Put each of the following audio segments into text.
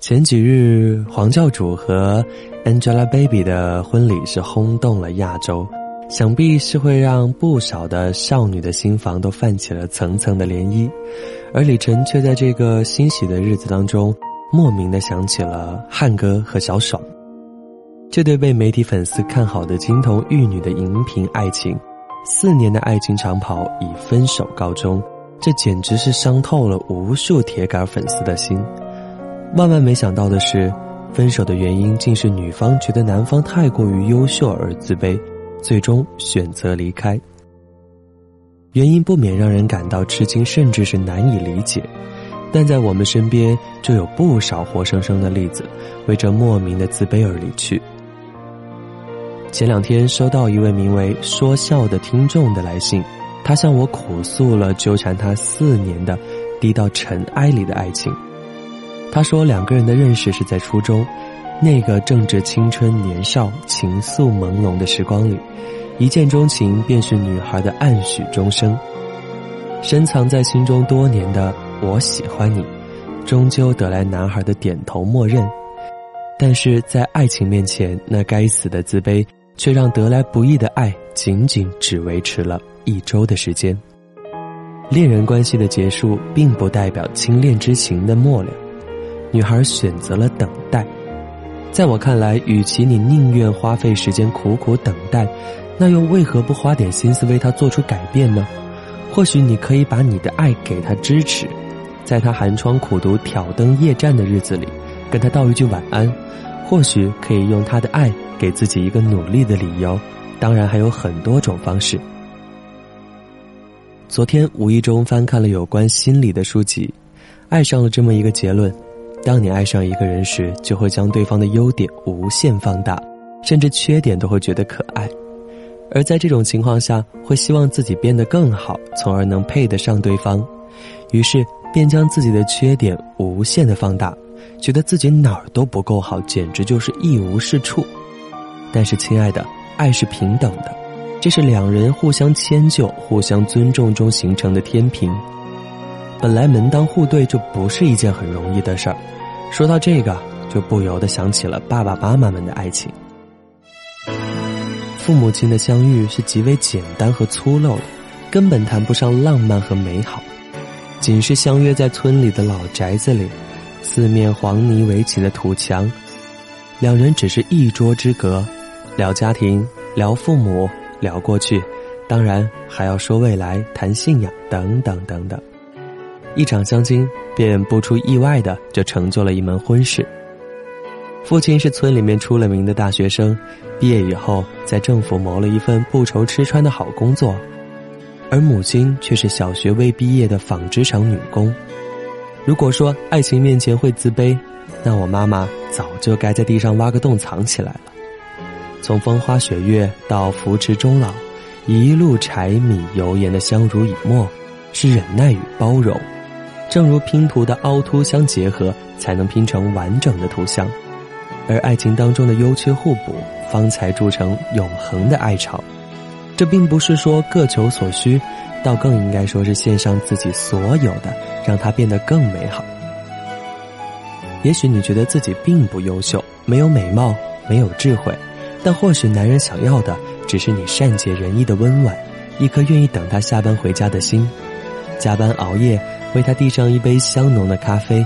前几日，黄教主和 Angelababy 的婚礼是轰动了亚洲。想必是会让不少的少女的心房都泛起了层层的涟漪，而李晨却在这个欣喜的日子当中，莫名的想起了汉哥和小爽。这对被媒体粉丝看好的金童玉女的荧屏爱情，四年的爱情长跑以分手告终，这简直是伤透了无数铁杆粉丝的心。万万没想到的是，分手的原因竟是女方觉得男方太过于优秀而自卑。最终选择离开，原因不免让人感到吃惊，甚至是难以理解。但在我们身边就有不少活生生的例子，为这莫名的自卑而离去。前两天收到一位名为“说笑”的听众的来信，他向我苦诉了纠缠他四年的低到尘埃里的爱情。他说，两个人的认识是在初中。那个正值青春年少、情愫朦胧的时光里，一见钟情便是女孩的暗许终生。深藏在心中多年的“我喜欢你”，终究得来男孩的点头默认。但是在爱情面前，那该死的自卑却让得来不易的爱仅仅只维持了一周的时间。恋人关系的结束，并不代表轻恋之情的末了。女孩选择了等待。在我看来，与其你宁愿花费时间苦苦等待，那又为何不花点心思为他做出改变呢？或许你可以把你的爱给他支持，在他寒窗苦读、挑灯夜战的日子里，跟他道一句晚安。或许可以用他的爱给自己一个努力的理由。当然还有很多种方式。昨天无意中翻看了有关心理的书籍，爱上了这么一个结论。当你爱上一个人时，就会将对方的优点无限放大，甚至缺点都会觉得可爱。而在这种情况下，会希望自己变得更好，从而能配得上对方，于是便将自己的缺点无限的放大，觉得自己哪儿都不够好，简直就是一无是处。但是，亲爱的，爱是平等的，这是两人互相迁就、互相尊重中形成的天平。本来门当户对就不是一件很容易的事儿，说到这个，就不由得想起了爸爸妈妈们的爱情。父母亲的相遇是极为简单和粗陋的，根本谈不上浪漫和美好，仅是相约在村里的老宅子里，四面黄泥围起的土墙，两人只是一桌之隔，聊家庭，聊父母，聊过去，当然还要说未来，谈信仰，等等等等。一场相亲，便不出意外的就成就了一门婚事。父亲是村里面出了名的大学生，毕业以后在政府谋了一份不愁吃穿的好工作，而母亲却是小学未毕业的纺织厂女工。如果说爱情面前会自卑，那我妈妈早就该在地上挖个洞藏起来了。从风花雪月到扶持终老，一路柴米油盐的相濡以沫，是忍耐与包容。正如拼图的凹凸相结合，才能拼成完整的图像，而爱情当中的优缺互补，方才铸成永恒的爱巢。这并不是说各求所需，倒更应该说是献上自己所有的，让它变得更美好。也许你觉得自己并不优秀，没有美貌，没有智慧，但或许男人想要的，只是你善解人意的温婉，一颗愿意等他下班回家的心，加班熬夜。为他递上一杯香浓的咖啡。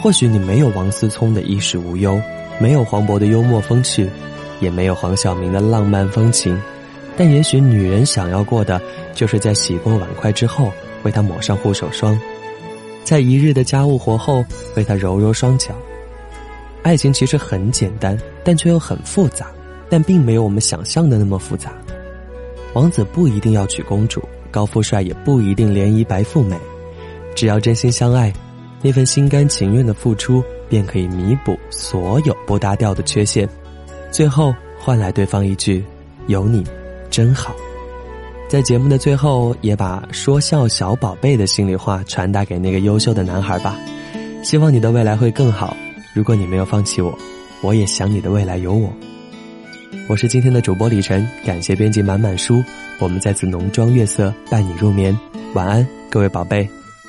或许你没有王思聪的衣食无忧，没有黄渤的幽默风趣，也没有黄晓明的浪漫风情，但也许女人想要过的，就是在洗过碗筷之后为他抹上护手霜，在一日的家务活后为他揉揉双脚。爱情其实很简单，但却又很复杂，但并没有我们想象的那么复杂。王子不一定要娶公主，高富帅也不一定联谊白富美。只要真心相爱，那份心甘情愿的付出便可以弥补所有不搭调的缺陷，最后换来对方一句“有你，真好”。在节目的最后，也把说笑小宝贝的心里话传达给那个优秀的男孩吧。希望你的未来会更好。如果你没有放弃我，我也想你的未来有我。我是今天的主播李晨，感谢编辑满满书。我们再次浓妆月色伴你入眠，晚安，各位宝贝。